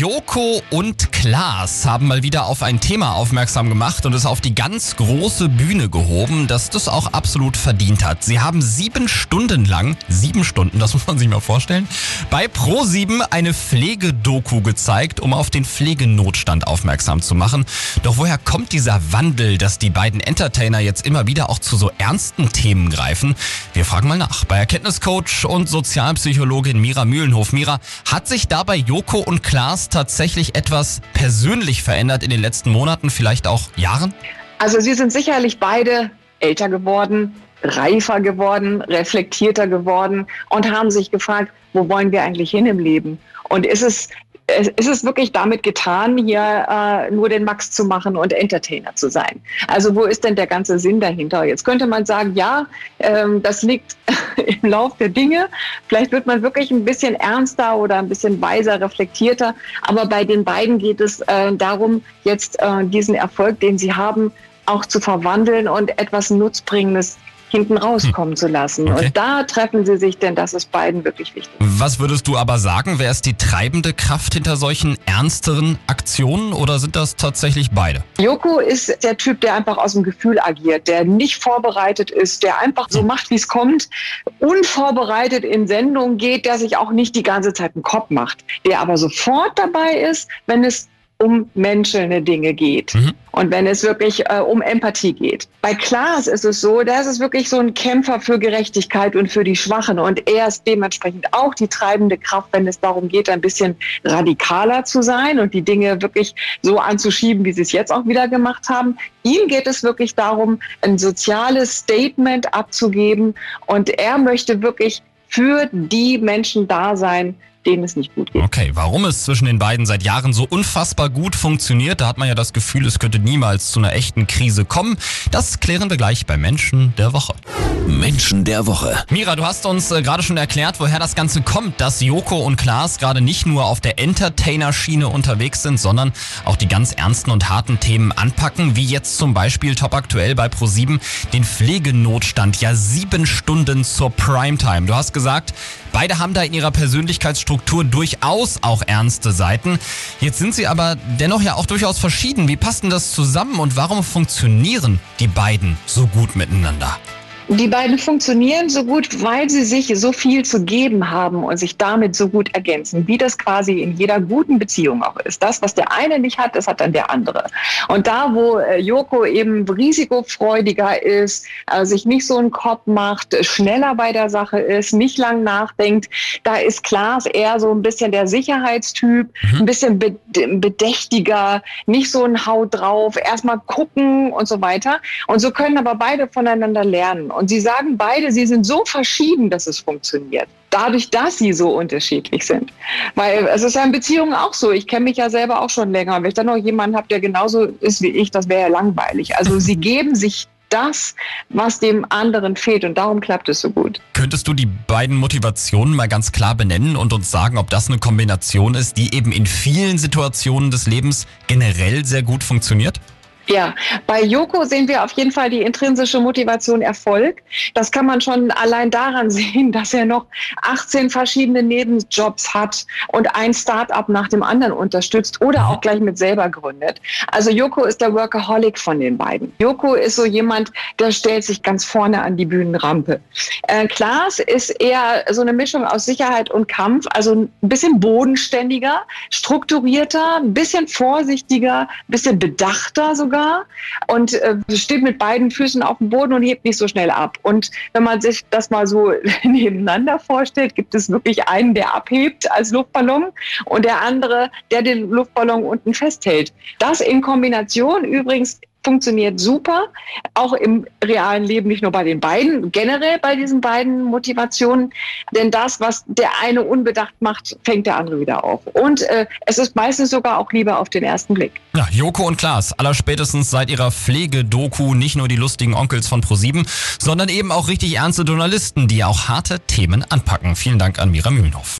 Joko und Klaas haben mal wieder auf ein Thema aufmerksam gemacht und es auf die ganz große Bühne gehoben, das das auch absolut verdient hat. Sie haben sieben Stunden lang, sieben Stunden, das muss man sich mal vorstellen, bei Pro7 eine Pflegedoku gezeigt, um auf den Pflegenotstand aufmerksam zu machen. Doch woher kommt dieser Wandel, dass die beiden Entertainer jetzt immer wieder auch zu so ernsten Themen greifen? Wir fragen mal nach. Bei Erkenntniscoach und Sozialpsychologin Mira Mühlenhof. Mira, hat sich dabei Joko und Klaas tatsächlich etwas persönlich verändert in den letzten Monaten, vielleicht auch Jahren? Also sie sind sicherlich beide älter geworden, reifer geworden, reflektierter geworden und haben sich gefragt, wo wollen wir eigentlich hin im Leben? Und ist es ist es wirklich damit getan, hier äh, nur den Max zu machen und Entertainer zu sein? Also wo ist denn der ganze Sinn dahinter? Jetzt könnte man sagen, ja, ähm, das liegt im Lauf der Dinge. Vielleicht wird man wirklich ein bisschen ernster oder ein bisschen weiser, reflektierter. Aber bei den beiden geht es äh, darum, jetzt äh, diesen Erfolg, den sie haben, auch zu verwandeln und etwas Nutzbringendes hinten rauskommen hm. zu lassen. Okay. Und da treffen sie sich, denn das ist beiden wirklich wichtig. Was würdest du aber sagen? Wer ist die treibende Kraft hinter solchen ernsteren Aktionen oder sind das tatsächlich beide? Joko ist der Typ, der einfach aus dem Gefühl agiert, der nicht vorbereitet ist, der einfach so macht, wie es kommt, unvorbereitet in Sendungen geht, der sich auch nicht die ganze Zeit einen Kopf macht, der aber sofort dabei ist, wenn es um menschelnde Dinge geht mhm. und wenn es wirklich äh, um Empathie geht. Bei Klaas ist es so, da ist es wirklich so ein Kämpfer für Gerechtigkeit und für die Schwachen und er ist dementsprechend auch die treibende Kraft, wenn es darum geht, ein bisschen radikaler zu sein und die Dinge wirklich so anzuschieben, wie sie es jetzt auch wieder gemacht haben. Ihm geht es wirklich darum, ein soziales Statement abzugeben und er möchte wirklich für die Menschen da sein, denen es nicht gut geht. Okay, warum es zwischen den beiden seit Jahren so unfassbar gut funktioniert, da hat man ja das Gefühl, es könnte niemals zu einer echten Krise kommen. Das klären wir gleich bei Menschen der Woche. Menschen der Woche. Mira, du hast uns äh, gerade schon erklärt, woher das Ganze kommt, dass Joko und Klaas gerade nicht nur auf der Entertainer-Schiene unterwegs sind, sondern auch die ganz ernsten und harten Themen anpacken, wie jetzt zum Beispiel top aktuell bei Pro7 den Pflegenotstand. Ja, sieben Stunden zur Primetime. Du hast gesagt, beide haben da in ihrer Persönlichkeitsstruktur Struktur durchaus auch ernste Seiten. Jetzt sind sie aber dennoch ja auch durchaus verschieden. Wie passt denn das zusammen und warum funktionieren die beiden so gut miteinander? Die beiden funktionieren so gut, weil sie sich so viel zu geben haben und sich damit so gut ergänzen, wie das quasi in jeder guten Beziehung auch ist. Das, was der eine nicht hat, das hat dann der andere. Und da, wo äh, Joko eben risikofreudiger ist, äh, sich nicht so einen Kopf macht, schneller bei der Sache ist, nicht lang nachdenkt, da ist Klaas eher so ein bisschen der Sicherheitstyp, mhm. ein bisschen bedächtiger, nicht so ein Haut drauf, erstmal gucken und so weiter. Und so können aber beide voneinander lernen. Und sie sagen beide, sie sind so verschieden, dass es funktioniert. Dadurch, dass sie so unterschiedlich sind. Weil es ist ja in Beziehungen auch so. Ich kenne mich ja selber auch schon länger. Wenn ich dann noch jemanden habe, der genauso ist wie ich, das wäre ja langweilig. Also sie geben sich das, was dem anderen fehlt. Und darum klappt es so gut. Könntest du die beiden Motivationen mal ganz klar benennen und uns sagen, ob das eine Kombination ist, die eben in vielen Situationen des Lebens generell sehr gut funktioniert? Ja, bei Joko sehen wir auf jeden Fall die intrinsische Motivation Erfolg. Das kann man schon allein daran sehen, dass er noch 18 verschiedene Nebenjobs hat und ein Start-up nach dem anderen unterstützt oder auch gleich mit selber gründet. Also Joko ist der Workaholic von den beiden. Joko ist so jemand, der stellt sich ganz vorne an die Bühnenrampe. Äh, Klaas ist eher so eine Mischung aus Sicherheit und Kampf, also ein bisschen bodenständiger, strukturierter, ein bisschen vorsichtiger, ein bisschen bedachter sogar sogar und äh, steht mit beiden Füßen auf dem Boden und hebt nicht so schnell ab. Und wenn man sich das mal so nebeneinander vorstellt, gibt es wirklich einen, der abhebt als Luftballon und der andere, der den Luftballon unten festhält. Das in Kombination übrigens funktioniert super, auch im realen Leben, nicht nur bei den beiden, generell bei diesen beiden Motivationen. Denn das, was der eine unbedacht macht, fängt der andere wieder auf. Und äh, es ist meistens sogar auch lieber auf den ersten Blick. Ja, Joko und Klaas, allerspätestens seit ihrer Pflegedoku nicht nur die lustigen Onkels von ProSieben, sondern eben auch richtig ernste Journalisten, die auch harte Themen anpacken. Vielen Dank an Mira Mühlenhoff.